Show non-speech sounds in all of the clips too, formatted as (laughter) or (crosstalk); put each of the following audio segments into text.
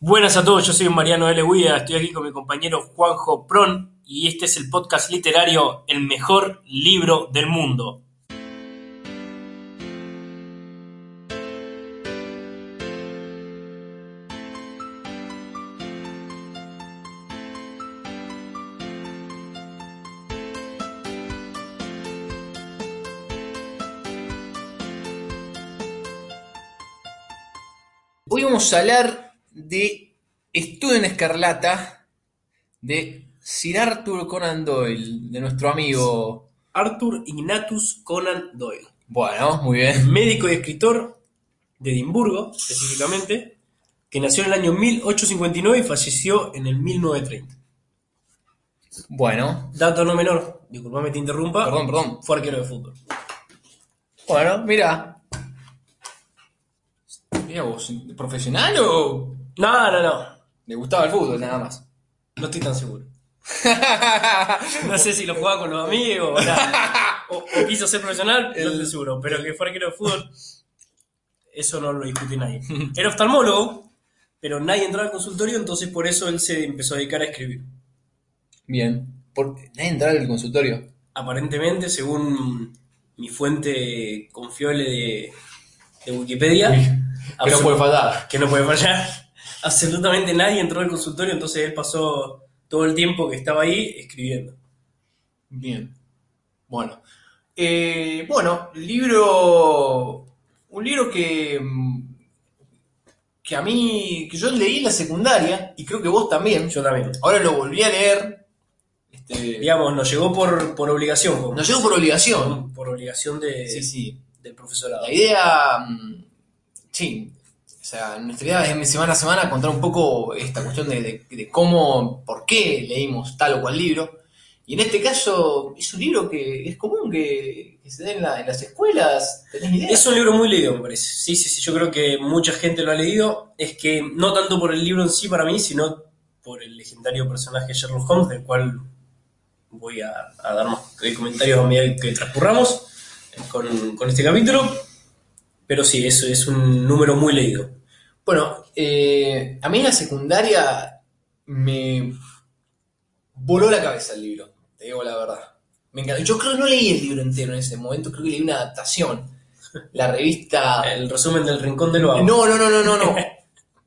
Buenas a todos, yo soy Mariano L. Guía, estoy aquí con mi compañero Juanjo Pron y este es el podcast literario El mejor libro del mundo. Hoy vamos a hablar de Estudio en Escarlata de Sir Arthur Conan Doyle, de nuestro amigo. Arthur Ignatius Conan Doyle, Bueno, muy bien. médico y escritor de Edimburgo, específicamente, que nació en el año 1859 y falleció en el 1930. Bueno, Dato no menor, disculpame te interrumpa, perdón, perdón. fue arquero de fútbol. Bueno, mira. Mira vos, ¿profesional o No, no, no, le gustaba el fútbol nada más? no estoy tan seguro. (laughs) No sé si lo jugaba con los amigos o, o, o quiso ser profesional, no estoy seguro, pero que fue arquero de fútbol, eso no lo discute nadie. Era oftalmólogo, pero nadie entraba al consultorio, entonces por eso él se empezó a dedicar a escribir. Bien. ¿Por nadie entraba al consultorio? Aparentemente, según mi fuente confiable de, de Wikipedia, Que no puede faltar. que no puede fallar, absolutamente nadie entró al consultorio, entonces él pasó todo el tiempo que estaba ahí escribiendo. Bien. Bueno. Eh, bueno, libro. Un libro que. mm, que a mí. que yo leí en la secundaria, y creo que vos también. Yo también. Ahora lo volví a leer. Este, Digamos, nos llegó por, por obligación. nos llegó por obligación. por obligación de, Sí, sí. del profesorado. La idea. mm, Sí. O sea, nuestra idea es de semana a semana contar un poco esta cuestión de, de- cómo, por qué leímos tal o cual libro. Y en este caso, es un libro que es común que, se dé en, la- en las escuelas. ¿Tenés idea? Es un libro muy leído, me parece. Sí, sí, sí, yo creo que mucha gente lo ha leído. Es que no tanto por el libro en sí para mí, sino por el legendario personaje Sherlock Holmes, del cual voy a, dar más comentarios a medida que transcurramos con, con este capítulo. Pero sí, eso es un número muy leído. Bueno, eh, a mí en la secundaria me voló la cabeza el libro, te digo la verdad. Me encantó. Yo creo que no leí el libro entero en ese momento, creo que leí una adaptación. La revista... El resumen del Rincón del Vago. No, no, no, no, no, no.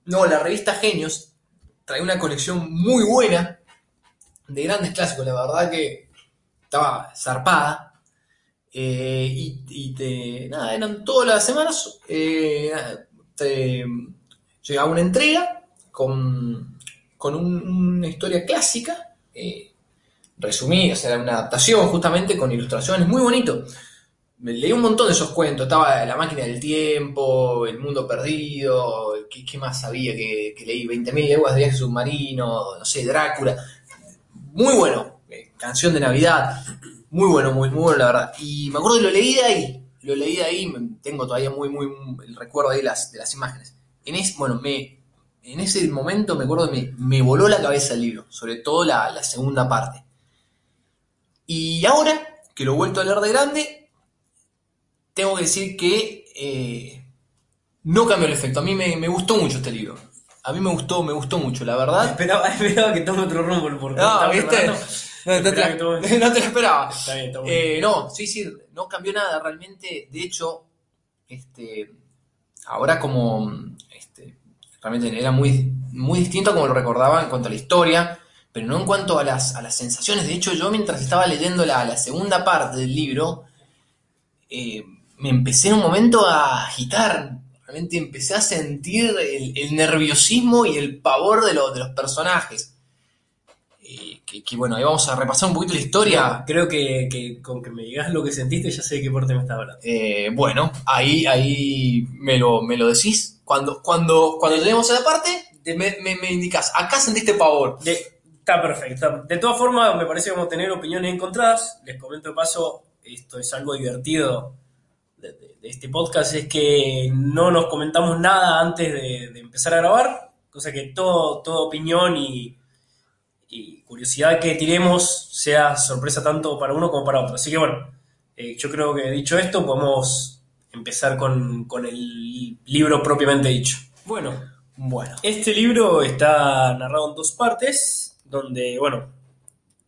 No, la revista Genios trae una colección muy buena de grandes clásicos, la verdad que estaba zarpada. Eh, y, y te, nada, eran todas las semanas, eh, te llegaba una entrega con, con un- una historia clásica, eh, resumida, o sea, una adaptación justamente con ilustraciones, muy bonito. Leí un montón de esos cuentos, estaba La máquina del tiempo, El mundo perdido, ¿qué, más había que, que leí? 20.000 leguas de viaje submarino, no sé, Drácula. Muy bueno, eh, canción de Navidad, muy bueno, muy, muy bueno la verdad. Y me acuerdo que lo leí de ahí, lo leí de ahí, tengo todavía muy, muy el recuerdo de las, de las imágenes. En es, bueno, me, en ese momento me acuerdo que me, me voló la cabeza el libro, sobre todo la, la segunda parte. Y ahora, que lo he vuelto a leer de grande, tengo que decir que eh, no cambió el efecto. A mí me, me gustó mucho este libro. A mí me gustó, me gustó mucho, la verdad. (laughs) Esperaba, esperaba que tome otro rumbo porque No, estaba ¿viste? No, no te, la, (laughs) no te la esperaba. Está bien, está muy bien. Eh, no, sí, sí, no cambió nada realmente. De hecho, este, ahora como realmente era muy, muy distinto como lo recordaba en cuanto a la historia, pero no en cuanto a las, a las sensaciones. De hecho, yo mientras estaba leyendo la, la segunda parte del libro, eh, me empecé en un momento a agitar. Realmente empecé a sentir el, el nerviosismo y el pavor de, lo- de los personajes. Eh, que, que, bueno, ahí vamos a repasar un poquito la historia. Creo que, que con que me digas lo que sentiste ya sé de qué parte me estás hablando. Eh, bueno, ahí, ahí me lo, me lo decís. Cuando, cuando, cuando lleguemos a la parte, me, me, indicás, acá sentiste pavor. De- está perfecto. De todas formas, me parece que vamos a tener opiniones encontradas. Les comento de paso, esto es algo divertido de, este podcast, es que no nos comentamos nada antes de, empezar a grabar, cosa que todo, toda opinión y, y curiosidad que tiremos sea sorpresa tanto para uno como para otro. Así que bueno, eh, yo creo que dicho esto, podemos empezar con, con el libro propiamente dicho. Bueno, Bueno. Este libro está narrado en dos partes, donde, bueno,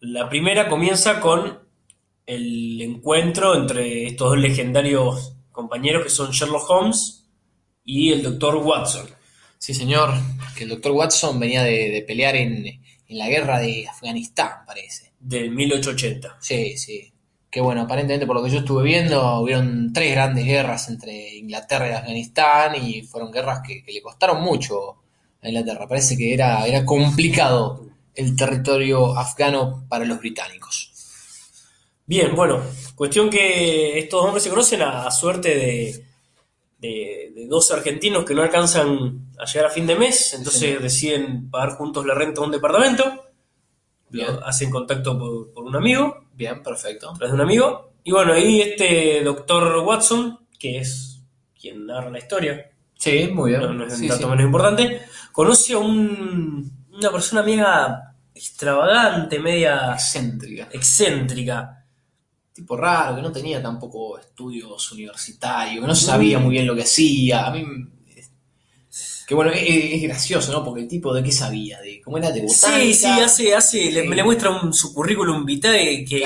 la primera comienza con el encuentro entre estos dos legendarios compañeros que son Sherlock Holmes y el Dr. Watson. Sí, señor, que el doctor Watson venía de, de pelear en, en la guerra de Afganistán, parece. Del 1880. Sí, sí. Que bueno, aparentemente por lo que yo estuve viendo, hubieron tres grandes guerras entre Inglaterra y Afganistán y fueron guerras que, que le costaron mucho a Inglaterra. Parece que era, era complicado el territorio afgano para los británicos. Bien, bueno, cuestión que estos hombres se conocen a, a suerte de, de, de dos argentinos que no alcanzan a llegar a fin de mes, entonces Sí. deciden pagar juntos la renta de un departamento, Bien. lo- hacen contacto por, por un amigo, Bien, perfecto. a través de un amigo, y bueno, ahí este doctor Watson, que es quien narra la historia, Sí, muy bien. no, no es un Sí, dato sí. menos importante, conoce a un- una persona media extravagante, media Excéntrica. excéntrica. tipo raro, que no tenía tampoco estudios universitarios, que no sabía muy bien lo que hacía. A mí. Que bueno, es, es gracioso, ¿no? Porque el tipo de qué sabía, de cómo era de botánica. Sí, sí, hace, hace, le, Sí. le muestra un, su currículum vitae que,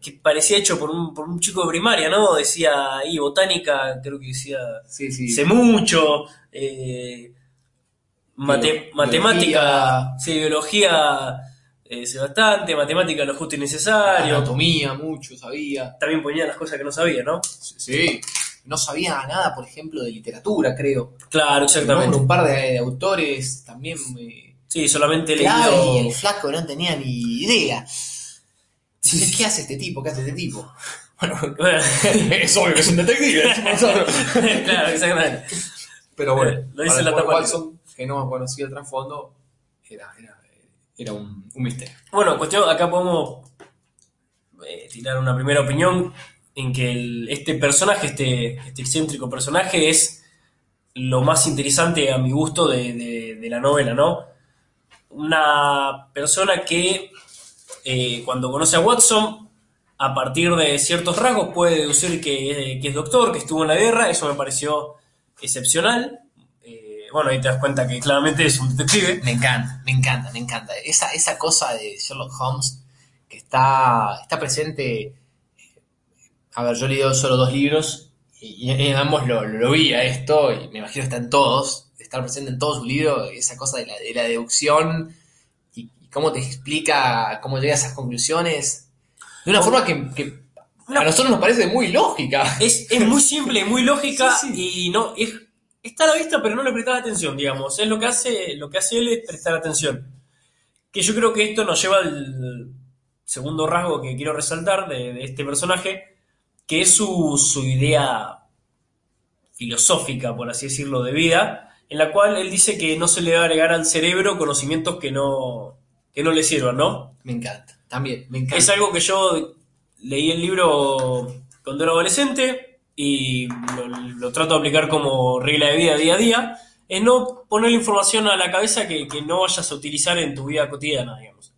que parecía hecho por un, por un chico de primaria, ¿no? Decía ahí botánica, creo que decía Sí, sí. sé mucho, eh, mate- Bio- matemática, biología. sí, biología, eh, sé bastante, matemática lo justo y necesario. Anatomía, mucho sabía. También ponía las cosas que no sabía, ¿no? Sí. No sabía nada, por ejemplo, de literatura, creo. Claro, exactamente. Un par de, autores también. eh, Sí, solamente clave, y leído. el flaco no tenía ni idea. ¿qué hace este tipo? ¿Qué hace este tipo? (laughs) Bueno, es obvio que es un detective. (laughs) nosotros. claro, exactamente. Pero bueno, Eh, lo dice la tapa. Watson, que no conocía el trasfondo, era, era, era un, un misterio. Bueno, cuestión, acá podemos eh, tirar una primera opinión en que este personaje, este, este excéntrico personaje, es lo más interesante a mi gusto de, de- de la novela, ¿no? Una persona que eh, cuando conoce a Watson, a partir de ciertos rasgos puede deducir que, que es doctor, que estuvo en la guerra, eso me pareció excepcional. Eh, bueno, ahí te das cuenta que claramente es un detective. Me encanta, me encanta, me encanta. Esa, esa cosa de Sherlock Holmes que está, está presente. A ver, yo he leído solo dos libros y, y en ambos lo, lo vi a esto y me imagino que está en todos, estar presente en todos sus libros, esa cosa de la, de la deducción y, y cómo te explica cómo llega a esas conclusiones de una forma que, que a nosotros nos parece muy lógica. Es, es muy simple, muy lógica (laughs) Sí, y no es, está a la vista, pero no le prestas atención, digamos. Es lo que hace, lo que hace él es prestar atención. Que yo creo que esto nos lleva al segundo rasgo que quiero resaltar de, de este personaje, que es su, su idea filosófica, por así decirlo, de vida, en la cual él dice que no se le va a agregar al cerebro conocimientos que no, que no le sirvan, ¿no? Me encanta, también, me encanta. Es algo que yo leí el libro cuando era adolescente y lo, lo trato de aplicar como regla de vida día a día, es no poner información a la cabeza que, que no vayas a utilizar en tu vida cotidiana, digamos.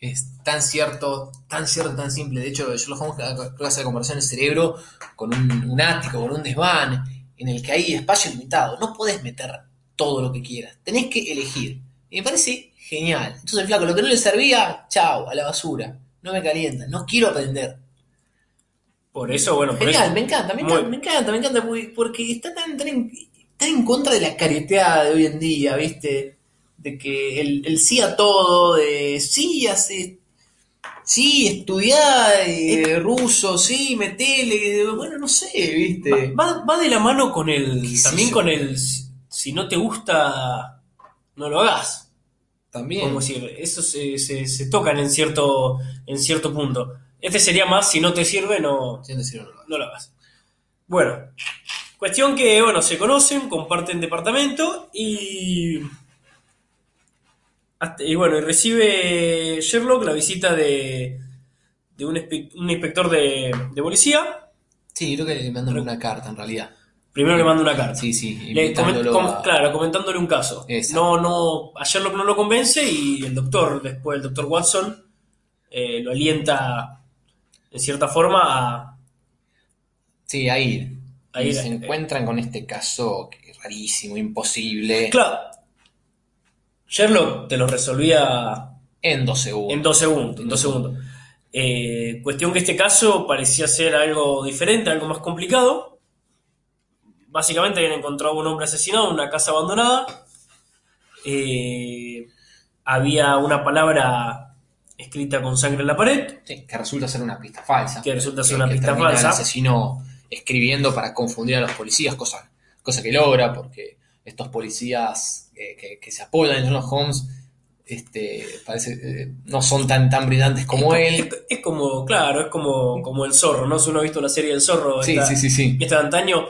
Es tan cierto, tan cierto, tan simple. De hecho, Sherlock Holmes hace la comparación del cerebro con un, un ático, con un desván, en el que hay espacio limitado. No podés meter todo lo que quieras. Tenés que elegir. Y me parece genial. Entonces, flaco, lo que no le servía, chao, a la basura. No me calienta, no quiero aprender. Por eso, bueno, por Genial, eso, me encanta, me Muy- encanta, me encanta, me encanta, porque, porque está tan, tan, en, tan en contra de la careteada de hoy en día, ¿viste? De que el, el sí a todo, de sí, hace, sí, estudiar eh, ruso, sí, metele, bueno, no sé, ¿viste? va, va de la mano con el, ¿Qué sé también con el, si no te gusta, no lo hagas. También. Como decir, eso se, se, se tocan en cierto, en cierto punto. Este sería más, si no te sirve, no, decir, no, no. no lo hagas. Bueno, cuestión que, bueno, se conocen, comparten departamento y... y bueno, y recibe Sherlock la visita de, de un, inspector de, de policía. Sí, creo que le mandan una carta en realidad. Primero le manda una carta. Sí, sí, Le comen- invitándolo com- a- Claro, comentándole un caso. Exacto. No, no, a Sherlock no lo convence y el doctor, después el doctor Watson, eh, lo alienta en cierta forma a, Sí, ahí. A ir, y se encuentran con este caso que rarísimo, imposible. Claro. Sherlock te lo resolvía En dos segundos. en dos segundos. En dos segundos. Eh, cuestión que este caso parecía ser algo diferente, algo más complicado. Básicamente habían encontrado a un hombre asesinado en una casa abandonada. Eh, había una palabra escrita con sangre en la pared. Sí, que resulta ser una pista falsa. Que resulta ser una pista falsa. El asesino escribiendo para confundir a los policías, cosa, cosa que logra, porque estos policías eh, que, que se apoyan en Sherlock Holmes este, parece, eh, no son tan, tan brillantes como es, él. es- es como, claro, es como, como el zorro, ¿no? Si uno ha visto la serie del zorro, Sí, esta- sí, sí, sí. esta de antaño,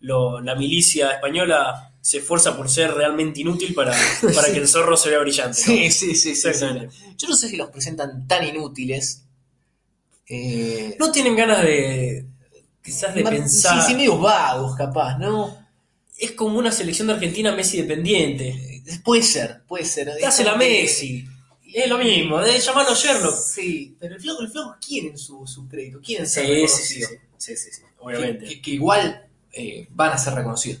lo- la milicia española se esfuerza por ser realmente inútil para, (laughs) para que el zorro se vea brillante. ¿no? Sí, sí, sí, sí. Yo no sé si los presentan tan inútiles. Eh, No tienen ganas de, quizás de más- pensar. Sí, sí, medio vagos, capaz, ¿no? Es como una selección de Argentina Messi dependiente. Puede ser, puede ser. Te hace la Messi. Es lo mismo, de llamarlo Sherlock. Sí, pero el flaco, el flaco quieren su, su crédito, quieren ser Sí, reconocidos. sí, sí, sí, que, obviamente. que- que igual eh, van a ser reconocidos.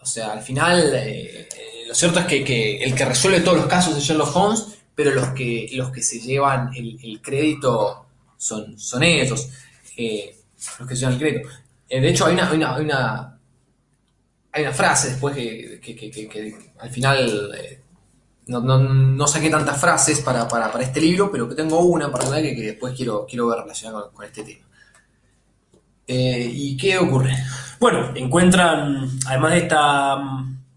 O sea, al final, eh, lo cierto es que, que el que resuelve todos los casos es Sherlock Holmes, pero los que, los que se llevan el, el crédito son, son ellos, eh, los que se llevan el crédito. Eh, de hecho, hay una, hay una, hay una, hay una frase después que, que- que- que- al final eh, no, no- saqué tantas frases para, para- para este libro, pero que tengo una en particular que, después quiero, quiero ver relacionada con, este tema. Eh, ¿Y qué ocurre? Bueno, encuentran, además de esta,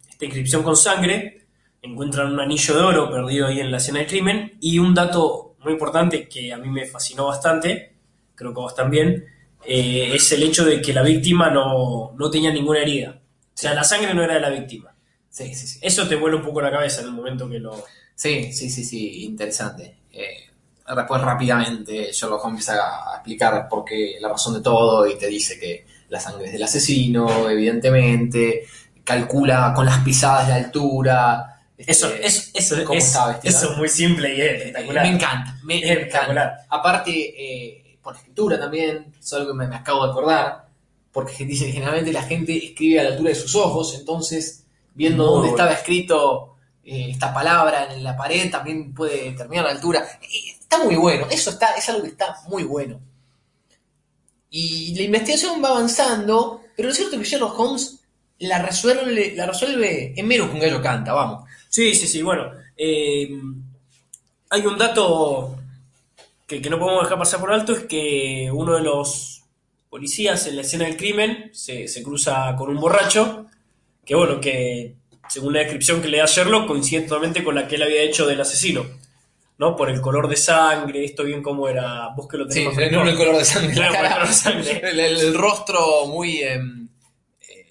esta inscripción con sangre, encuentran un anillo de oro perdido ahí en la escena del crimen y un dato muy importante que a mí me fascinó bastante, creo que a vos también, eh, es el hecho de que la víctima no, no tenía ninguna herida. O sea, la sangre no era de la víctima. Sí, sí, sí. Eso te vuela un poco la cabeza en el momento que lo... Sí, sí, sí, sí, interesante. Eh, después rápidamente Sherlock Holmes empieza a explicar por qué la razón de todo y te dice que la sangre es del asesino, evidentemente, calcula con las pisadas la altura. este, Eso, eso, eso, ¿Cómo es, está eso es muy simple y es eh, espectacular. Me encanta, me, Espectacular. encanta. Aparte, eh, por la escritura también, es algo que me, me acabo de acordar, porque (laughs) dice que generalmente la gente escribe a la altura de sus ojos, entonces, viendo Muy dónde bueno. estaba escrito eh, esta palabra en la pared, también puede determinar la altura. Está muy bueno, eso está, es algo que está muy bueno. Y la investigación va avanzando, pero lo cierto es que Sherlock Holmes la resuelve, la resuelve en menos que un gallo canta, vamos. Sí, sí, sí, bueno. eh, hay un dato que, que no podemos dejar pasar por alto, es que uno de los policías en la escena del crimen se, se cruza con un borracho, que bueno, que según la descripción que le da Sherlock, coincide totalmente con la que él había hecho del asesino, ¿no? Por el color de sangre, esto bien como era, vos que lo tenés Sí, no el color de sangre. Claro, el color de (laughs) sangre. El, el- el rostro muy eh, eh,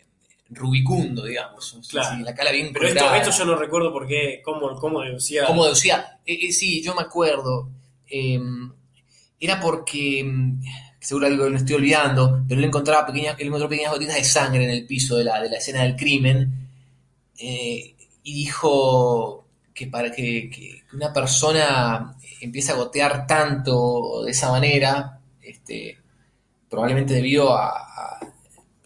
rubicundo, digamos. Claro. Sí, la cara bien Pero esto, esto yo no recuerdo por qué, cómo, cómo deducía. Como deducía, eh, eh, sí, yo me acuerdo. eh, era porque, mm, seguro algo que me estoy olvidando, pero él encontraba pequeñas, él encontró pequeñas gotitas de sangre en el piso de la, de la escena del crimen. eh, y dijo que para que, que una persona empiece a gotear tanto de esa manera, este, probablemente debido a, a-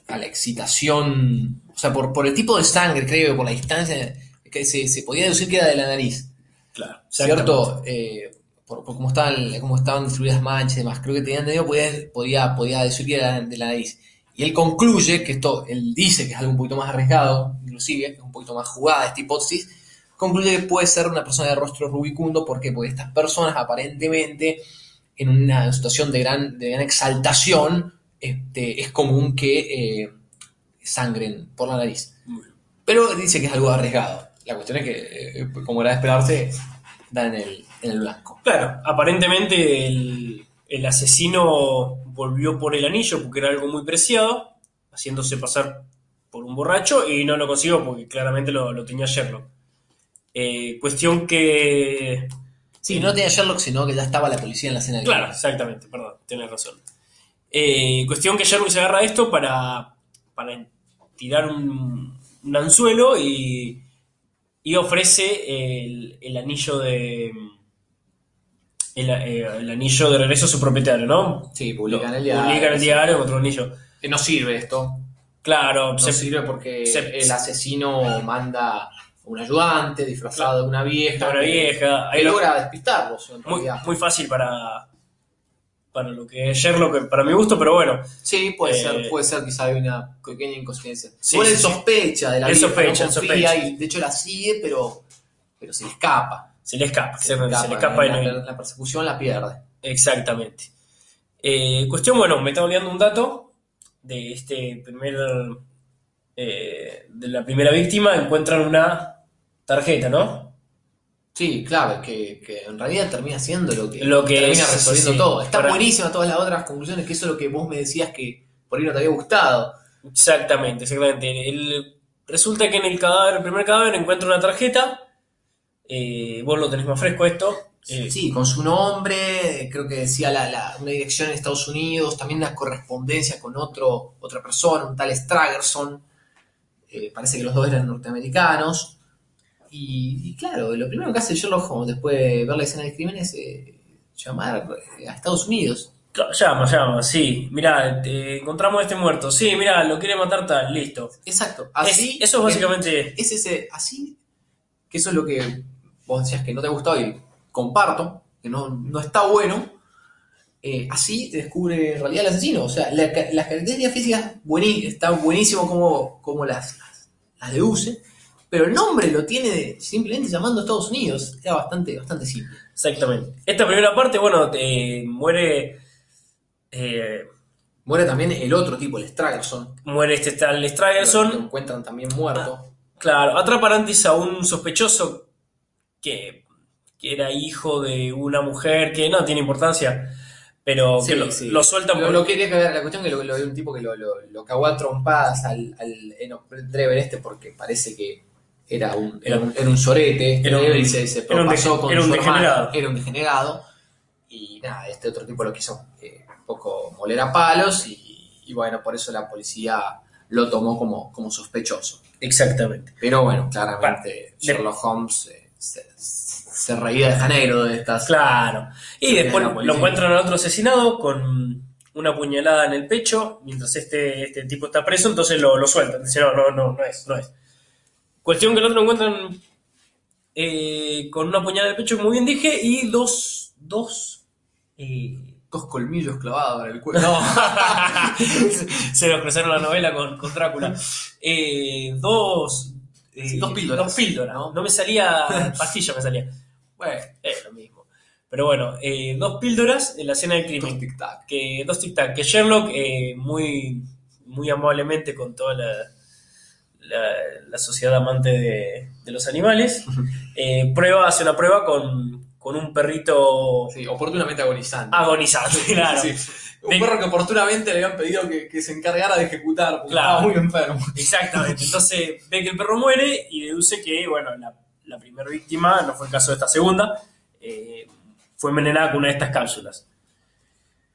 a la excitación, o sea, por, por el tipo de sangre, creo, por la distancia, que se, se podía deducir que era de la nariz, Claro, ¿cierto? Eh, por, por cómo estaban, cómo estaban distribuidas manchas y demás, creo que tenían entendido, podía, podía, podía decir que era de la nariz. Y él concluye que esto, él dice que es algo un poquito más arriesgado, inclusive, que es un poquito más jugada esta hipótesis, concluye que puede ser una persona de rostro rubicundo, ¿por qué? Porque estas personas aparentemente en una situación de gran, de gran exaltación, este, es común que eh, sangren por la nariz. Pero dice que es algo arriesgado. La cuestión es que, eh, como era de esperarse, da en el, en el blanco. Claro, aparentemente el, el asesino volvió por el anillo porque era algo muy preciado, haciéndose pasar por un borracho y no lo consiguió porque claramente lo, lo tenía Sherlock. Eh, cuestión que... Sí, no tenía Sherlock, sino que ya estaba la policía en la escena. Claro, exactamente, perdón, tienes razón. Eh, cuestión que Sherlock se agarra a esto para, para tirar un, un anzuelo y, y ofrece el, el anillo de... El, eh, el anillo de regreso a su propietario, ¿no? Sí, publican el diario. Publican el diario, otro anillo. Que no sirve esto. Claro, No se- sirve porque se- el asesino manda un ayudante disfrazado de una vieja. una que- vieja. Que lo- logra despistarlos, en muy, realidad. muy fácil para, para lo que es Sherlock, para mi gusto, pero bueno. Sí, puede Eh, ser, puede ser quizá hay una pequeña inconsistencia. Sí, Igual sí, sospecha de la Él vieja, sospecha, no confía sospecha. y de hecho la sigue, pero, pero se escapa. Se le escapa, se, se le escapa la, no- la persecución la pierde. Exactamente. Eh, cuestión, bueno, me está olvidando un dato de este primer. eh, de la primera víctima, encuentran una tarjeta, ¿no? Sí, claro, que, que en realidad termina siendo lo que, Lo que termina es, resolviendo sí, todo. Está para- buenísima todas las otras conclusiones, que eso es lo que vos me decías que por ahí no te había gustado. Exactamente, exactamente. El- resulta que en el cadáver, el primer cadáver, encuentra una tarjeta. Eh, vos lo tenés más fresco esto. eh, Sí, con su nombre, creo que decía la, la- una dirección en Estados Unidos, también una correspondencia con otro, otra persona, un tal Stragerson. Eh, parece que los dos eran norteamericanos. Y, y claro, lo primero que hace Sherlock Holmes después de ver la escena del crimen es eh, llamar eh, a Estados Unidos. Llama, llama, sí. Mirá, te encontramos a este muerto. Sí, mirá, lo quiere matar tal, listo. Exacto. Es- Así eso es básicamente. es ese, así, que eso es lo que vos decías que no te gustó y comparto, que no, no está bueno, eh, así te descubre en realidad el asesino. O sea, la las características físicas buení, está buenísimo como, como las, las, las deduce, pero el nombre lo tiene simplemente llamando a Estados Unidos. Era bastante, bastante simple. Exactamente. Esta primera parte, bueno, te muere. eh, Muere también el otro tipo, el Stragerson. muere este tal Lo Stragerson. encuentran también muerto. Claro, atrapan antes a un sospechoso que, que era hijo de una mujer que no tiene importancia, pero Sí, que lo, sí. lo sueltan Lo, por- lo quería cagar, la cuestión que lo, lo de un tipo que lo, lo, lo cagó a trompadas al, al Enoch Drever este porque parece que era un, era un, era un sorete, Era un- Drever, y se, se era un con era un su hermano, degenerado. era un degenerado, y nada, este otro tipo lo quiso eh, un poco moler a palos, y, y bueno, por eso la policía lo tomó como, como sospechoso. Exactamente. Pero bueno, claramente Sherlock Holmes eh, se, se reía de Janeiro de estas... Claro. Y después lo encuentran al otro asesinado con una puñalada en el pecho, mientras este, este tipo está preso, entonces lo, lo sueltan. Dicen, no, no, no, no es, no es. Cuestión que el otro lo encuentran eh, con una puñalada en el pecho, como bien dije, y dos, dos, eh, Dos colmillos clavados en el cuello. No. (laughs) se nos cruzaron la novela con, con Drácula. Eh, dos. Sí, dos píldoras. Dos píldoras. ¿no? No me salía. pastilla me salía. Bueno, es lo mismo. Pero bueno, eh, dos píldoras en la escena del crimen. Dos tic-tac. Que, dos tic-tac. Que Sherlock, eh, muy, muy amablemente con toda la, la, la sociedad amante de, de los animales, (laughs) eh, prueba, hace una prueba con, con un perrito Sí, oportunamente agonizante. agonizante, (laughs) claro. Sí. Un perro que oportunamente le habían pedido que, que se encargara de ejecutar porque Claro. estaba muy enfermo. Exactamente. Entonces ve que el perro muere y deduce que, bueno, la, la primera víctima, no fue el caso de esta segunda, eh, fue envenenada con una de estas cápsulas.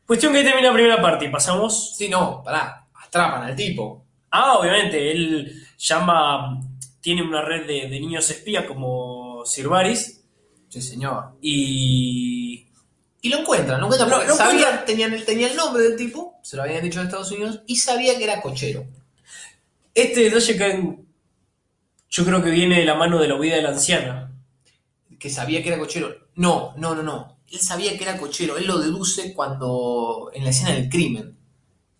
Cuestión que ahí termina la primera parte y pasamos. Sí, no, pará, atrapan al tipo. Ah, obviamente, él llama, tiene una red de, de niños espías como Sir Varys Sí, señor. y. Y lo encuentran, lo encuentran. Lo- lo sabían, encuentran. tenían, el, tenía el nombre del tipo, se lo habían dicho en Estados Unidos, y sabía que era cochero. Este que yo creo que viene de la mano de la huida de la anciana. Que sabía que era cochero. No, no, no, no. Él sabía que era cochero. Él lo deduce cuando, en la escena del crimen,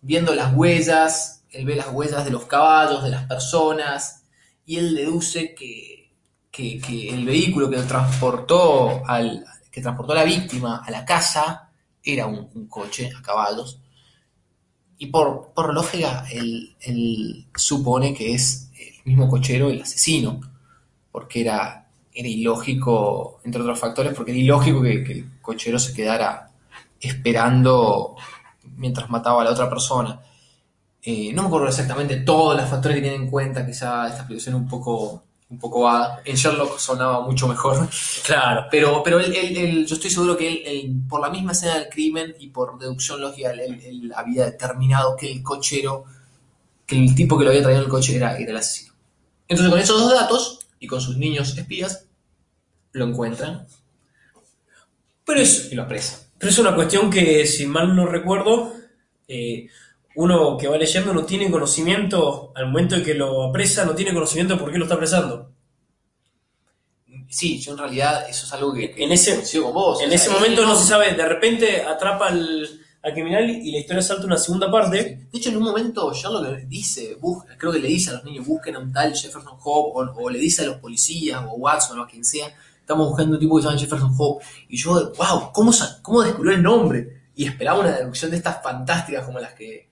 viendo las huellas, él ve las huellas de los caballos, de las personas, y él deduce que, que, que el vehículo que transportó al que transportó a la víctima a la casa era un, coche a caballos. Y por, por lógica, él, supone que es el mismo cochero el asesino, porque era, era ilógico, entre otros factores, porque era ilógico que, que el cochero se quedara esperando mientras mataba a la otra persona. Eh, no me acuerdo exactamente todos los factores que tienen en cuenta, quizá esta explicación un poco, un poco vaga. En Sherlock sonaba mucho mejor. Claro. Pero, pero él, él- él- yo estoy seguro que él, él, por la misma escena del crimen y por deducción lógica, él había determinado que el cochero, que el tipo que lo había traído en el coche era, era el asesino. Entonces, con esos dos datos y con sus niños espías, lo encuentran Pero es, y lo apresan. Pero es una cuestión que, si mal no recuerdo, eh, uno que va leyendo no tiene conocimiento, al momento de que lo apresa, no tiene conocimiento de por qué lo está apresando. Sí, yo en realidad eso es algo que, que En ese- coincido con vos. En O sea, ese momento no se sabe, de repente atrapa al, al criminal y la historia salta una segunda parte. De hecho, en un momento Sherlock dice, bus- creo que le dice a los niños, busquen a un tal Jefferson Hope, o, o le dice a los policías, o Watson, o a quien sea, estamos buscando un tipo que se llama Jefferson Hope. Y yo, wow, ¿cómo, cómo descubrió el nombre? Y esperaba una deducción de estas fantásticas como las que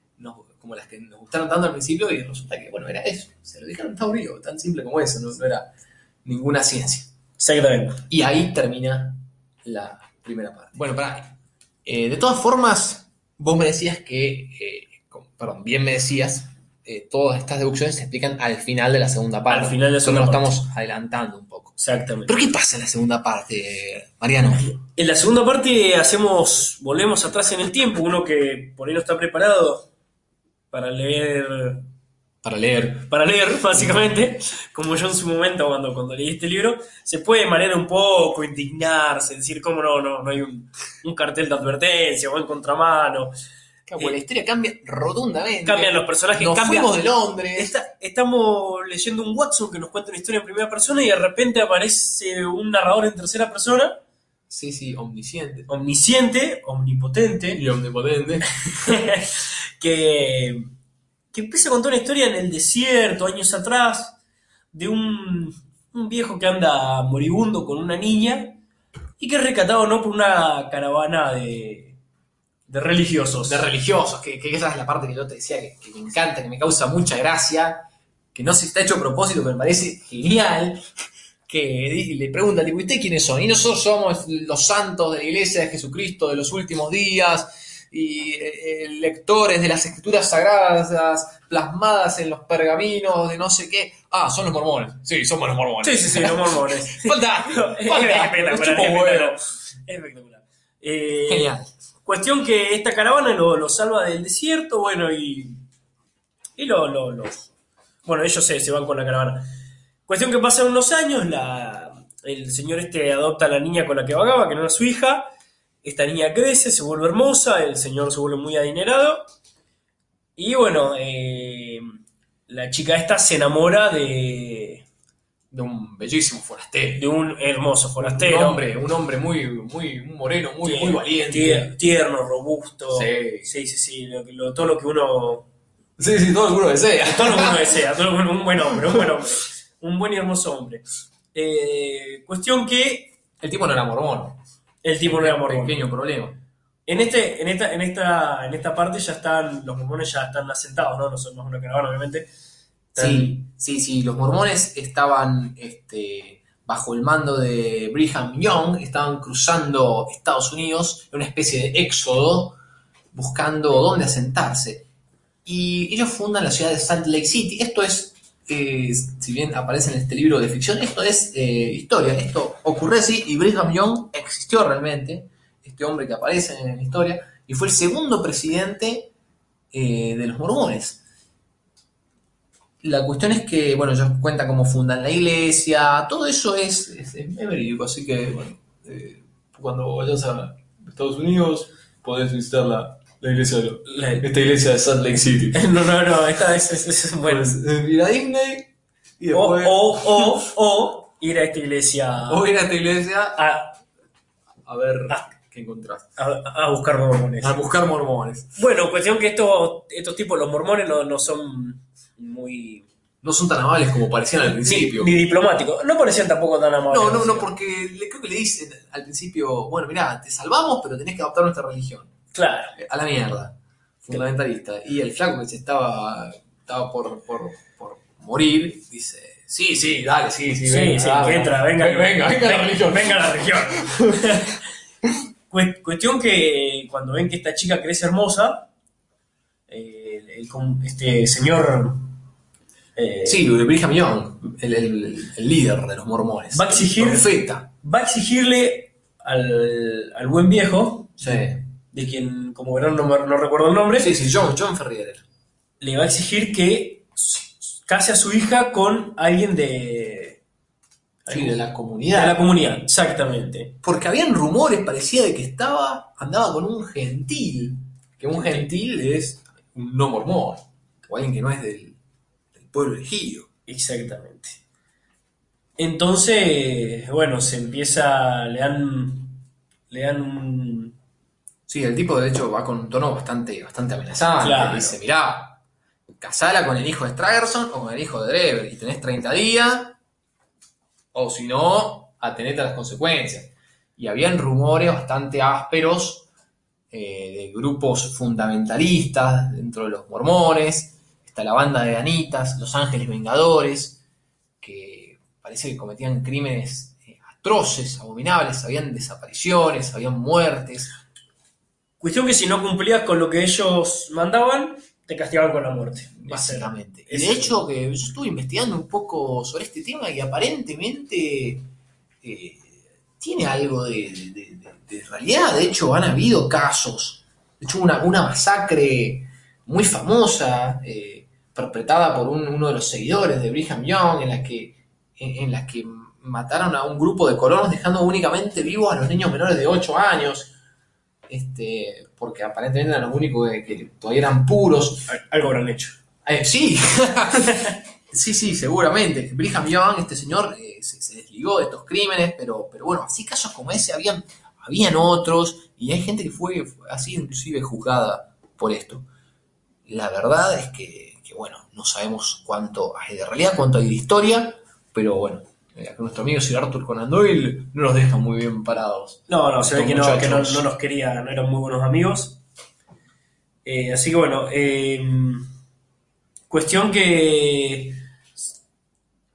como las que nos gustaron tanto al principio, y resulta que, bueno, era eso. Se lo dijeron tan vivo, tan simple como eso, no, no era ninguna ciencia. Exactamente. Y ahí termina la primera parte. Bueno, para. de todas formas, vos me decías que. eh, perdón, bien me decías. eh, todas estas deducciones se explican al final de la segunda parte. Al final de la Solo segunda nos parte. estamos adelantando un poco. Exactamente. ¿Pero qué pasa en la segunda parte, Mariano? En la segunda parte hacemos, volvemos atrás en el tiempo, uno que por ahí no está preparado para leer, Para leer. para leer (laughs) básicamente, como yo en su momento cuando, cuando leí este libro, se puede marear un poco, indignarse, decir cómo no, no, no hay un, un cartel de advertencia o en contramano. Bueno, la historia cambia rotundamente. Cambian los personajes, Nos cambian. fuimos de Londres. Está- estamos leyendo un Watson que nos cuenta una historia en primera persona y de repente aparece un narrador en tercera persona, Sí, sí, omnisciente. omnisciente, omnipotente, Y omnipotente. (laughs) que, que empieza a contar una historia en el desierto, años atrás, de un, un viejo que anda moribundo con una niña y que es rescatado no por una caravana de, de religiosos. de religiosos, que, que esa es la parte que yo te decía que, que me encanta, que me causa mucha gracia, que no se está hecho a propósito, pero me parece genial, que le pregunta, tipo, ¿y ustedes quiénes son? Y nosotros somos los santos de la iglesia de Jesucristo de los últimos días, y eh, eh, lectores de las escrituras sagradas plasmadas en los pergaminos de no sé qué. Ah, son los mormones. Sí, somos los mormones. Sí, sí, sí, los mormones. (laughs) Fantástico, (laughs) Es fantástico, espectacular, espectacular. espectacular. Eh, Genial. Cuestión que esta caravana lo, lo salva del desierto, bueno, y. Y lo. lo- lo- bueno, ellos se, se van con la caravana. Cuestión que pasan unos años, la, el señor este adopta a la niña con la que vagaba, que no era su hija. Esta niña crece, se vuelve hermosa, el señor se vuelve muy adinerado. Y bueno, eh, la chica esta se enamora de, De un bellísimo forastero. de un hermoso Un forastero. hombre, un hombre muy, muy, moreno, muy, muy valiente. tier- Tierno, robusto. Sí. sí, sí. sí, lo que- lo- todo lo que uno. Sí, sí, todo el mundo desea. Todo lo que uno desea. Todo lo que uno- un buen hombre, un buen hombre. (laughs) Un buen y hermoso hombre. Eh, cuestión que El tipo no era mormón. el tipo no era mormón. Pequeño problema. En, este, en, esta, en, esta, en esta parte ya están, los mormones ya están asentados, ¿no? No son más una caravana, obviamente. Están- Sí, sí, sí. Los mormones estaban este, bajo el mando de Brigham Young, estaban cruzando Estados Unidos en una especie de éxodo, buscando dónde asentarse. Y ellos fundan la ciudad de Salt Lake City. Esto es, eh, si bien aparece en este libro de ficción, esto es eh, historia. Esto ocurrió así y Brigham Young existió realmente. Este hombre que aparece en la historia. Y fue el segundo presidente eh, de los mormones. La cuestión es que, bueno, ellos cuentan cómo fundan la iglesia, todo eso es, es, es verídico, así que, bueno, eh, cuando vayas a Estados Unidos, podés visitar la, la iglesia de lo- La- esta iglesia de Salt Lake City. (laughs) No, no, no, esta es, es- es- bueno. Eh, ir a Disney y O, después o, o, o ir a esta iglesia o ir a esta iglesia a, a ver Ah. qué encontrás. a- a buscar mormones. A buscar mormones. Bueno, cuestión que estos, estos tipos, los mormones, no, no son muy. No son tan amables como parecían al Ni, principio. ni diplomáticos. No parecían tampoco tan amables. No, no, no, porque le, creo que le dicen al principio, bueno, mirá, te salvamos, pero tenés que adoptar nuestra religión. Claro. a la mierda, fundamentalista. Y el flaco que se estaba, estaba por, por, por morir, dice, sí, sí, dale, sí, sí, Sí, venga, sí, dale. que entra, venga, venga, venga, la religión. Venga la religión. (laughs) Cuest- Cuestión que cuando ven que esta chica crece hermosa, eh, el- este señor eh, Sí, Brigham Young, el, el- el líder de los mormones. Va a exigir- va a exigirle al, al buen viejo, Sí. De quien como verán no, no recuerdo el nombre, sí, sí, John, John Ferrier. le va a exigir que case a su hija con alguien de, Sí, de la de comunidad. la comunidad. Exactamente. Porque habían rumores, parecía de que estaba, andaba con un gentil. Que un gentil es un no mormón, o alguien que no es del, del pueblo elegido. Exactamente. Entonces, bueno, se empieza, le dan, le dan un... Sí, el tipo de hecho va con un tono bastante, bastante amenazante. Claro. Dice, mirá, casala con el hijo de Stragerson o con el hijo de Drever y tenés 30 días, o si no, atenete a las consecuencias. Y habían rumores bastante ásperos eh, de grupos fundamentalistas dentro de los mormones. Está la banda de Anitas, Los Ángeles Vengadores, que parece que cometían crímenes eh, atroces, abominables, habían desapariciones, habían muertes. Cuestión que si no cumplías con lo que ellos mandaban, te castigaban con la muerte. Básicamente. Y de hecho, que yo estuve investigando un poco sobre este tema y aparentemente eh, tiene algo de, de- de- de realidad. De hecho, han habido casos. De hecho, una, una masacre muy famosa, eh, perpetrada por un- uno de los seguidores de Brigham Young, en la que, en, en la que mataron a un grupo de colonos dejando únicamente vivos a los niños menores de 8 años. Este, porque aparentemente eran los únicos que, que todavía eran puros. Al- Algo habrán hecho. Eh, sí, (laughs) sí, sí, seguramente. Brigham Young, este señor, eh, se, se desligó de estos crímenes, pero, pero bueno, así casos como ese habían, habían otros, y hay gente que fue, fue así inclusive juzgada por esto. La verdad es que, que, bueno, no sabemos cuánto hay de realidad, cuánto hay de historia, pero bueno, eh, nuestro amigo Sir Arthur Conan Doyle no nos deja muy bien parados. No, no, se ve que, no, que no, no nos quería, no eran muy buenos amigos. Eh, así que bueno, eh, cuestión que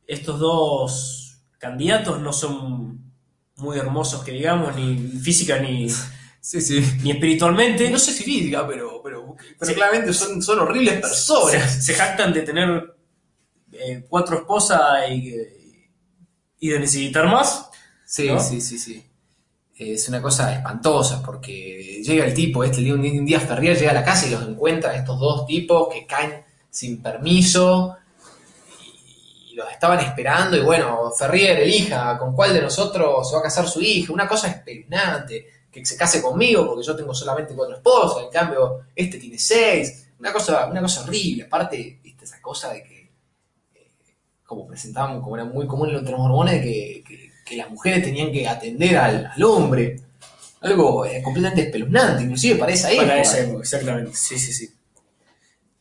estos dos candidatos no son muy hermosos que digamos, ni física ni, (laughs) Sí, sí. ni espiritualmente. No sé si física, pero, pero, pero Sí. claramente son, son horribles personas. se, se jactan de tener eh, cuatro esposas y, y de necesitar más. Sí, ¿no? sí, sí, sí. Es una cosa espantosa porque llega el tipo, este un día, un día Ferrier llega a la casa y los encuentra estos dos tipos que caen sin permiso y los estaban esperando y bueno, Ferrier, elija con cuál de nosotros se va a casar su hija, una cosa espeluznante, que se case conmigo porque yo tengo solamente cuatro esposas, en cambio este tiene seis, una cosa, una cosa horrible, aparte, viste, esa cosa de que como presentaban, como era muy común entre los de que, que- que las mujeres tenían que atender al, al hombre. Algo eh, completamente espeluznante, inclusive para esa época. Para esa época, exactamente. Sí, sí, sí.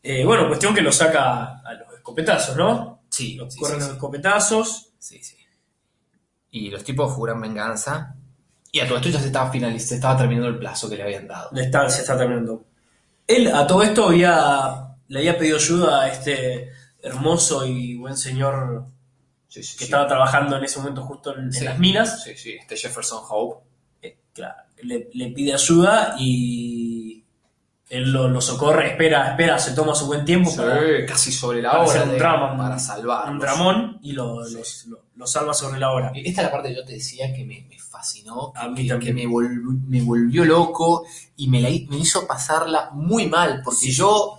Eh, bueno, cuestión que lo saca a los escopetazos, ¿no? Sí, Lo sí, corren sí, a los escopetazos. sí, sí. Y los tipos juran venganza. Y a todo esto ya se estaba finalizando, se estaba terminando el plazo que le habían dado. Le está- se está terminando. Él a todo esto había, le había pedido ayuda a este hermoso y buen señor Sí, sí, que sí. estaba trabajando en ese momento justo en, las minas. Sí, sí, este Jefferson Hope. Eh, claro, le, le pide ayuda y él lo, lo socorre, espera, espera, se toma su buen tiempo para, casi sobre la para hora. hacer un drama, para salvarlos. un dramón y lo, Sí. los- lo- lo salva sobre la hora. Esta es la parte que yo te decía que me, me fascinó, A que, mí que- también. que me, volv- me volvió loco y me, la me hizo pasarla muy mal, porque yo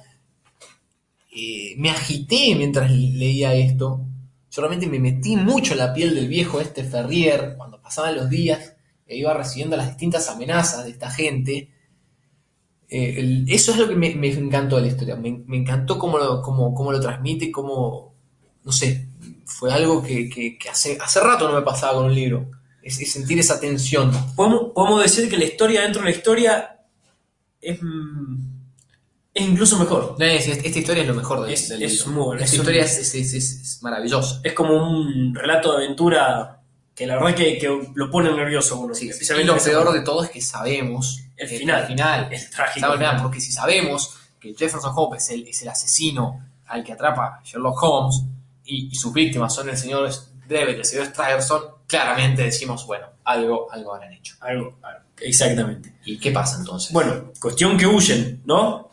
eh, me agité mientras leía esto. Yo realmente me metí mucho en la piel del viejo este Ferrier cuando pasaban los días e iba recibiendo las distintas amenazas de esta gente. Eh, eso es lo que me, encantó de la historia. Me, encantó cómo lo, transmite, cómo, no sé, fue algo que, hace, rato no me pasaba con un libro. Es, sentir esa tensión. Podemos, podemos decir que la historia dentro de la historia es, mm, es incluso mejor. Es- esta historia es lo mejor del, Es- del es libro. muy bueno, Esta es un- historia es, es- es- es- es maravillosa. Es como un relato de aventura que la verdad que, que lo pone nervioso uno. Sí, sí. Y especialmente lo esa peor parte. de todo es que sabemos El eh, final. el final. Es trágico. Estamos olvidando, porque si sabemos que Jefferson Hope es el, es el asesino al que atrapa Sherlock Holmes y, y sus víctimas son el señor Devet y el señor Stragerson, claramente decimos, bueno, algo, algo habrán hecho. Algo, algo. Exactamente. ¿Y qué pasa entonces? Bueno, cuestión que huyen, ¿no?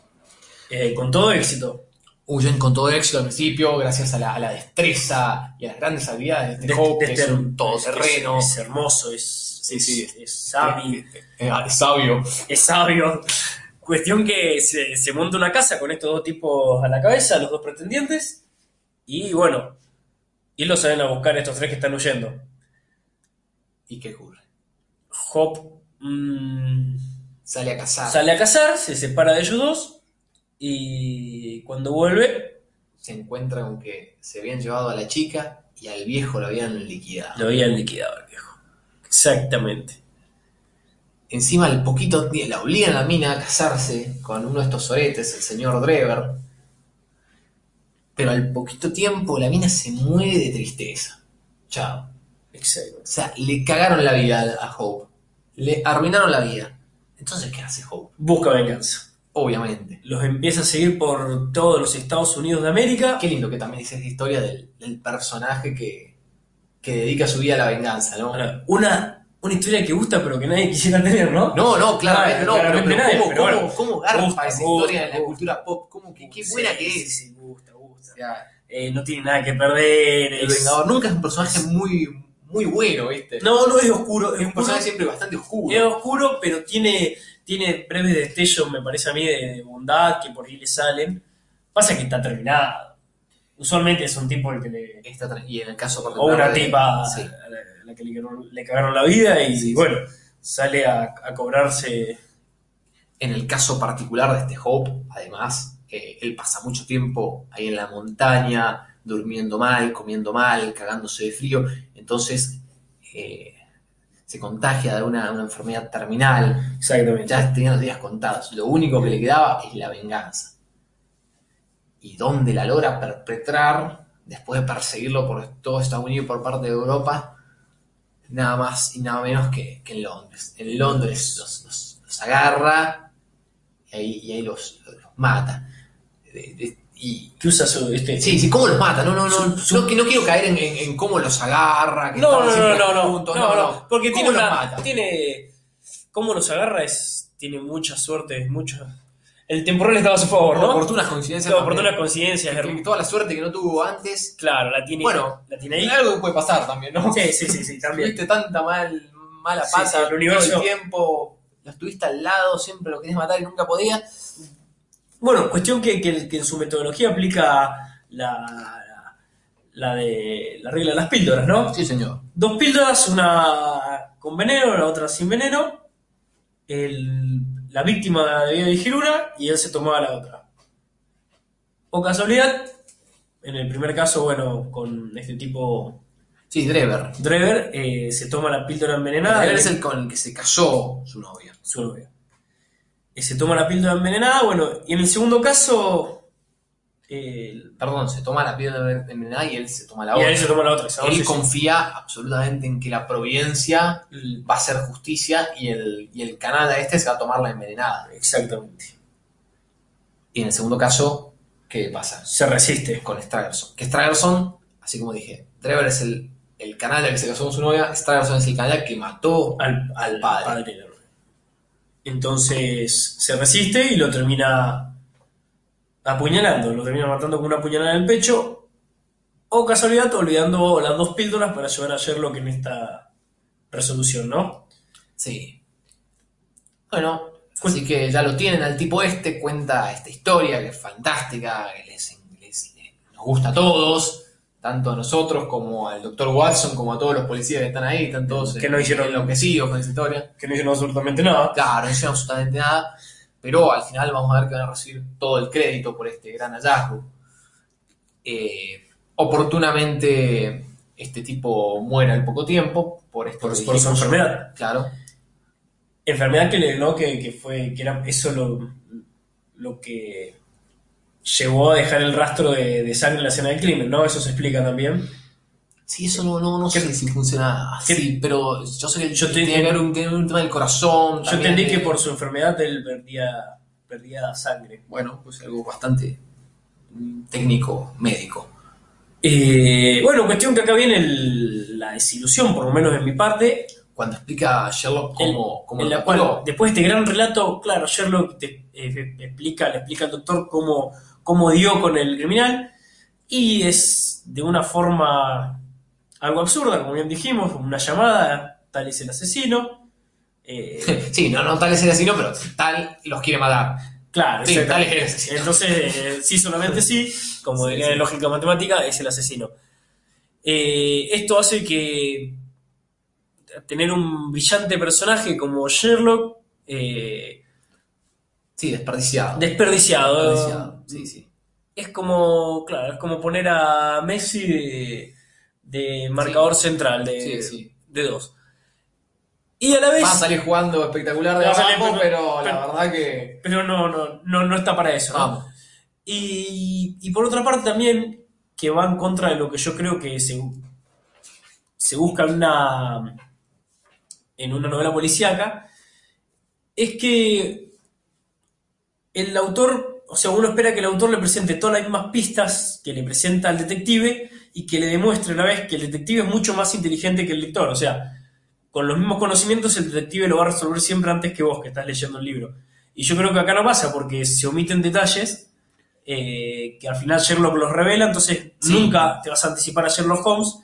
Eh, con todo éxito. huyen con todo éxito al principio, gracias a la, a la destreza y a las grandes habilidades de, De- Hope, de que este- es un todoterreno. Es, es hermoso, es, Sí, sí. es, es sabio, eh, es sabio. es sabio. Cuestión que se, se monta una casa con estos dos tipos a la cabeza, los dos pretendientes, y bueno, y los salen a buscar estos tres que están huyendo. ¿Y qué ocurre? Hop mm, Sale a cazar. sale a cazar, se separa de ellos dos, Y cuando vuelve, Se encuentra con que se habían llevado a la chica y al viejo lo habían liquidado. lo habían liquidado el viejo. Exactamente. Encima, al poquito la obligan a la mina a casarse con uno de estos soretes, el señor Drever. Pero al poquito tiempo la mina se muere de tristeza. Chao. Exacto. O sea, le cagaron la vida a Hope. Le arruinaron la vida. Entonces, ¿qué hace Hope? Busca venganza. Obviamente. Los empieza a seguir por todos los Estados Unidos de América. Qué lindo que también dice esta historia del, del personaje que, que dedica su vida a la venganza, ¿no? Ahora, Una, una historia que gusta pero que nadie quisiera tener, ¿no? No, no, claramente Claro, no, claramente pero, nadie, ¿cómo, pero cómo- bueno. cómo garpa Gusta, esa gusta, historia en la gusta. cultura pop? ¿Cómo que, qué Sí, buena que sí, es? sí, gusta, gusta. O sea, Eh, no tiene nada que perder. el es- Vengador nunca es un personaje muy, muy bueno, ¿viste? No, no es oscuro. Es un personaje oscuro, siempre bastante oscuro. es oscuro, pero tiene, tiene breves destellos, me parece a mí, de, de bondad que por ahí le salen. Pasa que está terminado. Usualmente es un tipo el que le. Tra- y en el caso O una de- tipa sí. a la, a la que le cagaron, le cagaron la vida y Sí, sí. bueno, sale a, a cobrarse. En el caso particular de este Hope, además, eh, él pasa mucho tiempo ahí en la montaña, durmiendo mal, comiendo mal, cagándose de frío. Entonces, eh, se contagia de una, una enfermedad terminal. Exactamente. Ya tenía los días contados. Lo único que le quedaba es la venganza. ¿Y dónde la logra perpetrar después de perseguirlo por todo Estados Unidos y por parte de Europa? Nada más y nada menos que, que en Londres. En Londres los, los- los agarra y ahí, y ahí los, los mata. De- de- y, Que usa su. Este, sí, sí, ¿cómo los mata? No, no, no, Su- no, que no quiero caer en, en- en cómo los agarra. que No, no, no, no, no, juntos. no, no, porque ¿Cómo tiene los una, mata? tiene, cómo los agarra es, tiene mucha suerte, mucho, el temporal estaba a su favor, ¿no? Oportunas coincidencias. Todo, oportunas coincidencias, Que- que hermano. toda la suerte que no tuvo antes. claro, la tiene, Bueno, la tiene ahí, Algo que puede pasar también, ¿no? sí, sí, sí, sí, también, Tuviste tanta mal, mala Sí, pata sí, el universo- todo el tiempo, lo estuviste al lado, siempre lo querías matar y nunca podías. Bueno, cuestión que, que, que en su metodología aplica la, la, de, la regla de las píldoras, ¿no? Sí, señor. Dos píldoras, una con veneno, la otra sin veneno. El- la víctima debía elegir una y él se tomaba la otra. O casualidad, en el primer caso, bueno, con este tipo Sí, Drever. Drever, eh, se toma la píldora envenenada. Drever es el con el que se casó su novia. su novia. Eh, se toma la píldora envenenada, bueno, y en el segundo caso, eh, Perdón, se toma la piedra envenenada y él se toma la y otra. ahí se toma la otra. Él confía absolutamente en que la providencia va a hacer justicia y el, y el canal a este se va a tomar la envenenada. Exactamente. Y en el segundo caso, ¿qué pasa? Se resiste. Con Stragerson. Que Stragerson, así como dije, Drever es el, el canal al que se casó con su novia, Stragerson es el canal que mató al, al padre. padre. Entonces se resiste y lo termina apuñalando, lo termina matando con una puñalada en el pecho, o casualidad olvidando las dos píldoras para llevar a Sherlock en esta resolución, ¿no? Sí. Bueno, así que ya lo tienen al tipo este, cuenta esta historia que es fantástica, que les, les- les- nos gusta a todos, tanto a nosotros como al doctor Watson, como a todos los policías que están ahí, están todos Que no hicieron- enloquecidos con esa historia. Que no hicieron absolutamente nada. Claro, no hicieron absolutamente nada, pero al final vamos a ver que van a recibir todo el crédito por este gran hallazgo. Eh, oportunamente, este tipo muere al poco tiempo por esto Por- por su enfermedad. Claro. Enfermedad que le ¿no? que, que fue, que era eso lo, lo que llevó a dejar el rastro de, de sangre en la escena del crimen, ¿no? Eso se explica también. Sí, eso no, no, no sé ¿Qué- si funciona así, qué- pero yo sé que Yo yo te- tiene que haber un, tema del corazón. Yo entendí que por su enfermedad él perdía, perdía sangre. Bueno, pues algo bastante técnico, médico. Eh, bueno, cuestión que acá viene el- la desilusión, por lo menos en mi parte, Cuando explica a Sherlock cómo, cómo en lo la cual, después de este gran relato, claro, Sherlock te, eh, explica, le explica al doctor cómo, cómo dio con el criminal, y es de una forma algo absurda, como bien dijimos, una llamada, tal es el asesino. eh, (laughs) Sí, no, no tal es el asesino, pero tal los quiere matar. claro, Sí, tal es el asesino. Entonces, eh, sí, solamente sí, como diría sí. lógica matemática, es el asesino. Eh, esto hace que tener un brillante personaje como Sherlock eh, Sí, desperdiciado. desperdiciado. Desperdiciado, Sí, sí. Es como, claro, es como poner a Messi de, de marcador central de, Sí, de dos. Y a la vez, Va a salir jugando espectacular de abajo, espectacular, pero, la pero- verdad que. pero no, no, no, no está para eso. ¿no? Vamos. Y, y por otra parte también, que va en contra de lo que yo creo que se, se busca en una, en una novela policíaca, es que el autor, o sea, uno espera que el autor le presente todas las mismas pistas que le presenta al detective y que le demuestre a la vez que el detective es mucho más inteligente que el lector. O sea, con los mismos conocimientos el detective lo va a resolver siempre antes que vos que estás leyendo el libro. Y yo creo que acá no pasa porque se omiten detalles eh, que al final Sherlock los revela, entonces Sí. nunca te vas a anticipar a Sherlock Holmes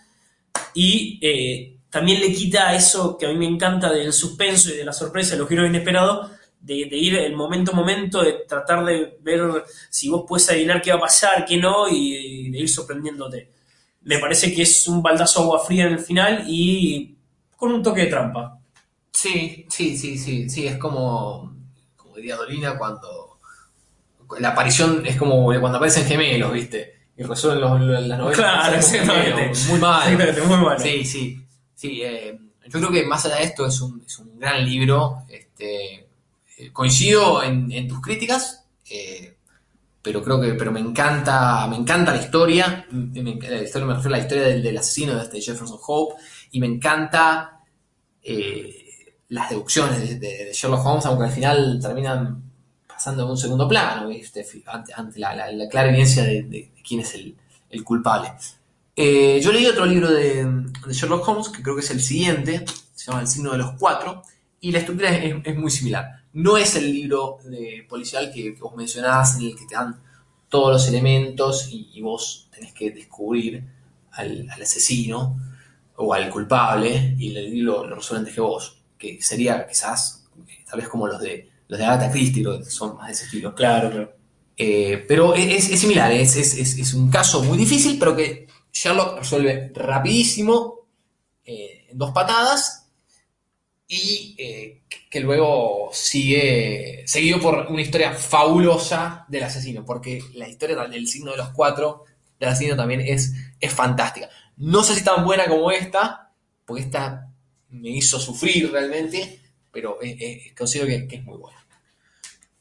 y eh, también le quita eso que a mí me encanta del suspenso y de la sorpresa, de los giros inesperados, de, de ir el momento a momento, de tratar de ver si vos puedes adivinar qué va a pasar, qué no, y de ir sorprendiéndote. Me parece que es un baldazo agua fría en el final y con un toque de trampa. Sí, sí, sí, sí, sí, es como, como diría Dolina cuando la aparición es como cuando aparecen gemelos, ¿viste? Y resuelven los- los- las novelas. Claro, exactamente. Muy mal. (laughs) Exactamente, muy malo. Sí, sí, sí. eh, yo creo que más allá de esto es un, es un gran libro. Este, coincido en, tus críticas, eh, pero creo que pero me encanta me encanta la historia. Me- la historia me refiero a la historia del, asesino de este Jefferson Hope y me encanta eh, las deducciones de, Sherlock Holmes, aunque al final terminan pasando en un segundo plano, ante, la, la- la clara evidencia de, quién es el, culpable. Eh, yo leí otro libro de, Sherlock Holmes, que creo que es el siguiente, se llama El signo de los cuatro, y la estructura es, es muy similar. No es el libro de policial que, que vos mencionabas, en el que te dan todos los elementos y, y vos tenés que descubrir al, al asesino o al culpable y el libro lo resuelve antes que vos, que sería quizás tal vez como los de los de Agatha Christie, los que son más de ese estilo. Claro, claro. Eh, pero es, es similar, es, es- es- es un caso muy difícil, pero que Sherlock resuelve rapidísimo, eh, en dos patadas, y eh, que luego sigue seguido por una historia fabulosa del asesino, porque la historia del signo de los cuatro del asesino también es, es fantástica. No sé si tan buena como esta, porque esta me hizo sufrir realmente, pero eh, eh, considero que, que es muy buena.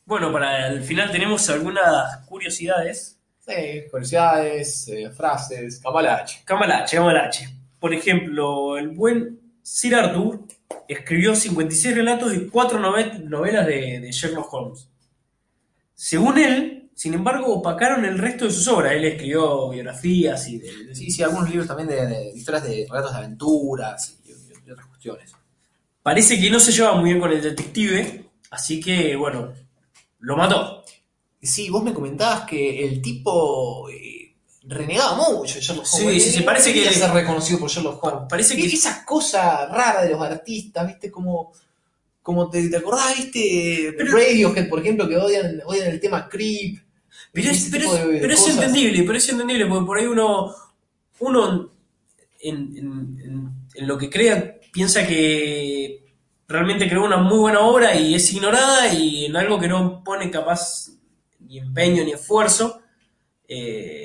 Bueno, para el final tenemos algunas curiosidades. Sí, curiosidades, eh, frases, cambalache. Camalache, Camalache. Por ejemplo, el buen Sir Arthur escribió 56 relatos y 4 novelas de, de Sherlock Holmes. Según él, sin embargo, opacaron el resto de sus obras. Él escribió biografías y de, de- Sí, sí, algunos libros también de, historias de relatos de aventuras y, otras cuestiones. Parece que no se llevaba muy bien con el detective, así que, bueno, lo mató. Sí, vos me comentabas que el tipo eh, renegaba mucho de Sherlock Sí, Holmes. sí, sí, Él parece que- ser reconocido por Sherlock Holmes. Parece Y que esa cosa rara de los artistas, ¿viste? Como, como te, te acordás, ¿viste? Pero- Radiohead, por ejemplo, que odian, odian el tema Creep. Pero, es, pero, es- de- de pero es cosas. entendible, pero es entendible, porque por ahí uno, uno en, en- en- en lo que crea piensa que realmente creó una muy buena obra y es ignorada y en algo que no pone capaz ni empeño ni esfuerzo. eh,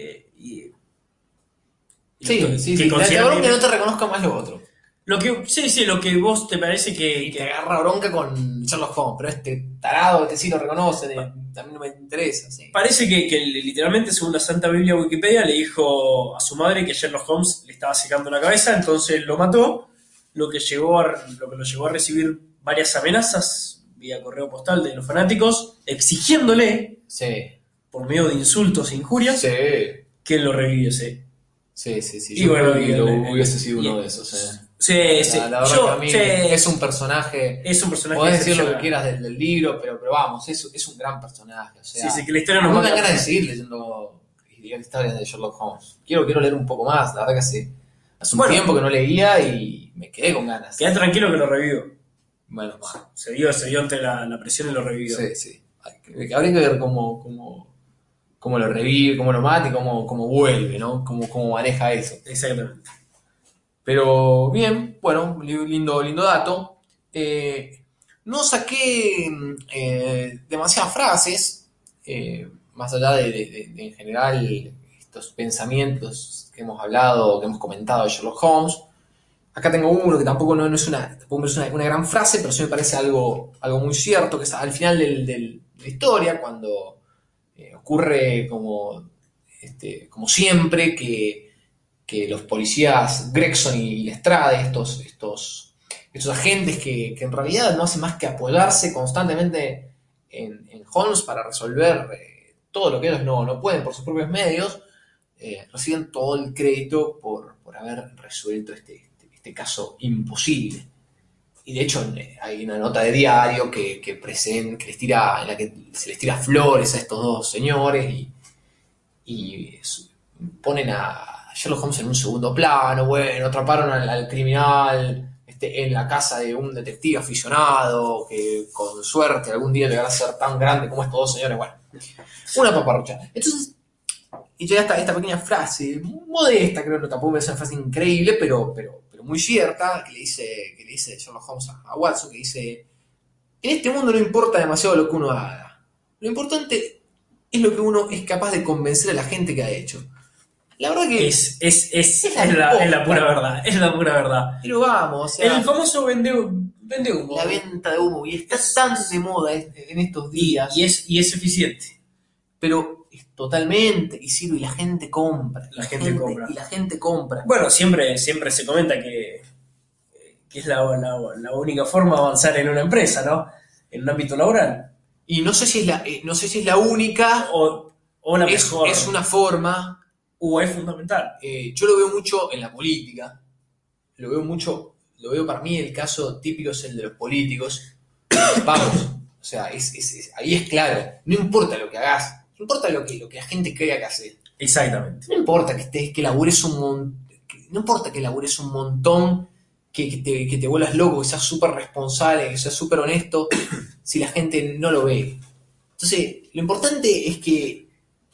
Sí, lo- sí, que sí. Te que- que no te reconozca más lo otro. lo que, sí, sí, lo que vos te parece que, te que- agarra bronca con Sherlock Holmes, pero este tarado, este sí lo reconoce, de- a mí no me interesa. Sí. Parece que, que literalmente, según la Santa Biblia Wikipedia, le dijo a su madre que Sherlock Holmes le estaba secando la cabeza, entonces lo mató, lo que, llegó a- lo que lo llevó a recibir varias amenazas vía correo postal de los fanáticos, exigiéndole, Sí, por medio de insultos e injurias, sí, que lo reviviese. Sí, sí. sí. Y Yo bueno, creo que y lo el- hubiese sido uno de esos. eh. Sí, sí. La, la verdad Yo- que a mí sí, es un personaje. es un personaje Podés decir lo que quieras del, del libro, pero, pero vamos, es, es un gran personaje. O sea, Sí, sí, que la historia no nos me ganas de seguir leyendo historias de Sherlock Holmes. Quiero, quiero leer un poco más, la verdad que hace, hace un Bueno. tiempo que no leía y me quedé con ganas. Quedá tranquilo que lo revivió. Bueno. Se dio, se dio ante la, la presión y lo revivió. Sí, sí. Habría que ver cómo, cómo, cómo lo revive, cómo lo mata y cómo, cómo vuelve, ¿no? Cómo, cómo maneja eso. Exactamente. Pero bien, bueno, li- lindo, lindo dato. Eh, No saqué eh, demasiadas frases, eh, más allá de, de- de, en general estos pensamientos que hemos hablado, que hemos comentado de Sherlock Holmes. Acá tengo uno que tampoco no, no es, una, tampoco es una, una gran frase, pero sí me parece algo, algo muy cierto, que es al final del- del- de la historia, cuando eh, ocurre como, este, como siempre, que, que los policías Gregson y Lestrade, estos, estos, estos agentes que, que en realidad no hacen más que apoyarse constantemente en, en Holmes para resolver eh, todo lo que ellos no, no pueden por sus propios medios, eh, reciben todo el crédito por, por haber resuelto este, este, este caso imposible. Y de hecho eh, hay una nota de diario que, que, presen- que les tira, en la que se les tira flores a estos dos señores y, y ponen a Sherlock Holmes en un segundo plano, bueno, atraparon al, al criminal este, en la casa de un detective aficionado que con suerte algún día llegará a ser tan grande como estos dos señores, bueno, una paparrucha. Entonces, y llega esta, esta pequeña frase, modesta, creo que tampoco es una frase increíble, pero, pero muy cierta, que le dice, que le dice Sherlock Holmes a, Watson, que dice, en este mundo no importa demasiado lo que uno haga, lo importante es lo que uno es capaz de convencer a la gente que ha hecho. La verdad que... Es, es, es, Es la es la, es la posta. pura verdad, es la pura verdad. Pero vamos, o sea, El famoso vende, vende humo. la venta de humo, y está tan de moda en en estos días, y es, y es eficiente. pero totalmente, y sirve, y la gente compra. La gente compra. Y la gente compra. Bueno, siempre, siempre se comenta que, que es la, la, la única forma de avanzar en una empresa, ¿no? En un ámbito laboral. Y no sé si es la, eh, no sé si es la única, O, o una es, mejor. es una forma. O es fundamental. eh, yo lo veo mucho en la política. Lo veo mucho, lo veo para mí el caso típico es el de los políticos. (coughs) Vamos, o sea, es, es- es- ahí es claro. No importa lo que hagas, importa lo que, lo que la gente crea que hace. Exactamente. No importa que estés, que labures un montón, no importa que labures un montón, que, que te, que te vuelvas loco, que seas súper responsable, que seas súper honesto, (coughs) si la gente no lo ve. Entonces, lo importante es que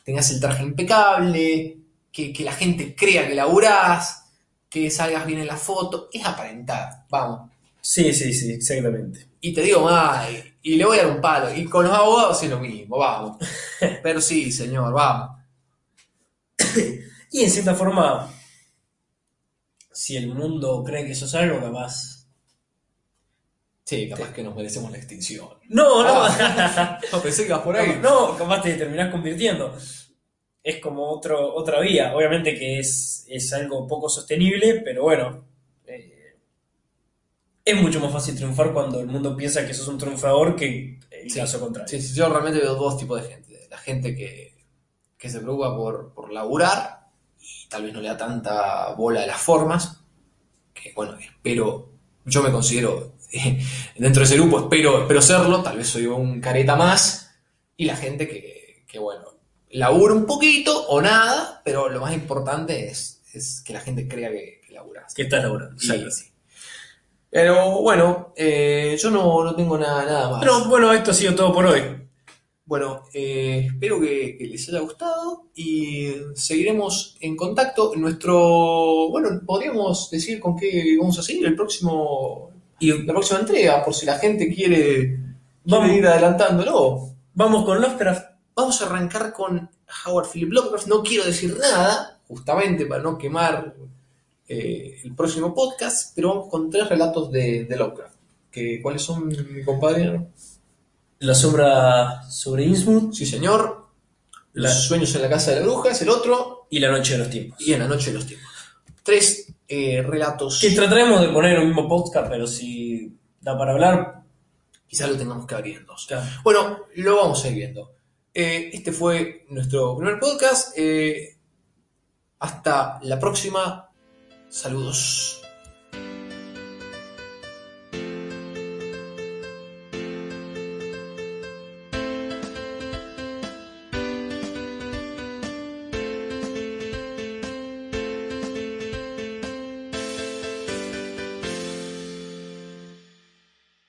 tengas el traje impecable, que, que la gente crea que laburás, que salgas bien en la foto, es aparentar, vamos. Sí, sí, sí, exactamente. Y te digo más, y, y le voy a dar un palo, y con los abogados es lo mismo, vamos. (laughs) Pero sí, señor, vamos. Y en cierta forma, si el mundo cree que sos algo, capaz. Sí, capaz que nos merecemos la extinción. No, no. (laughs) No, pensé que por ahí. No, capaz te terminás convirtiendo. Es como otro, otra vía. Obviamente que es, es algo poco sostenible, pero bueno. Es mucho más fácil triunfar cuando el mundo piensa que sos un triunfador que el Sí. caso contrario. Sí, sí, yo realmente veo dos tipos de gente. La gente que, que se preocupa por, por laburar y tal vez no le da tanta bola a las formas, que bueno, espero, yo me considero eh, (laughs) dentro de ese grupo, espero, espero serlo, tal vez soy un careta más, y la gente que, que bueno, labura un poquito o nada, pero lo más importante es, es que la gente crea que, que laburas. Que estás laburando. Y- sí. Pero bueno, eh, yo no, no tengo nada, nada más. Pero bueno, esto ha sido todo por hoy. Bueno, eh, espero que, que les haya gustado y seguiremos en contacto. Nuestro, bueno, podríamos decir con qué vamos a seguir el próximo, Y la próxima entrega, por si la gente quiere, Vamos. quiere ir adelantándolo. vamos con Lovecraft. Vamos a arrancar con Howard Philip Lovecraft. No quiero decir nada, justamente para no quemar eh, el próximo podcast, pero vamos con tres relatos de, de Lovecraft. Que, ¿Cuáles son, mi compadre? La sombra sobre Innsmouth Sí, señor. La- Los sueños en la casa de la bruja es el otro. y La noche de los tiempos. y en la noche de los tiempos. Tres eh, relatos. Que trataremos de poner en el mismo podcast, pero si da para hablar, Quizás lo tengamos que abrir en dos. ya. Bueno, lo vamos a ir viendo. Eh, este fue nuestro primer podcast. Hasta la próxima. Saludos.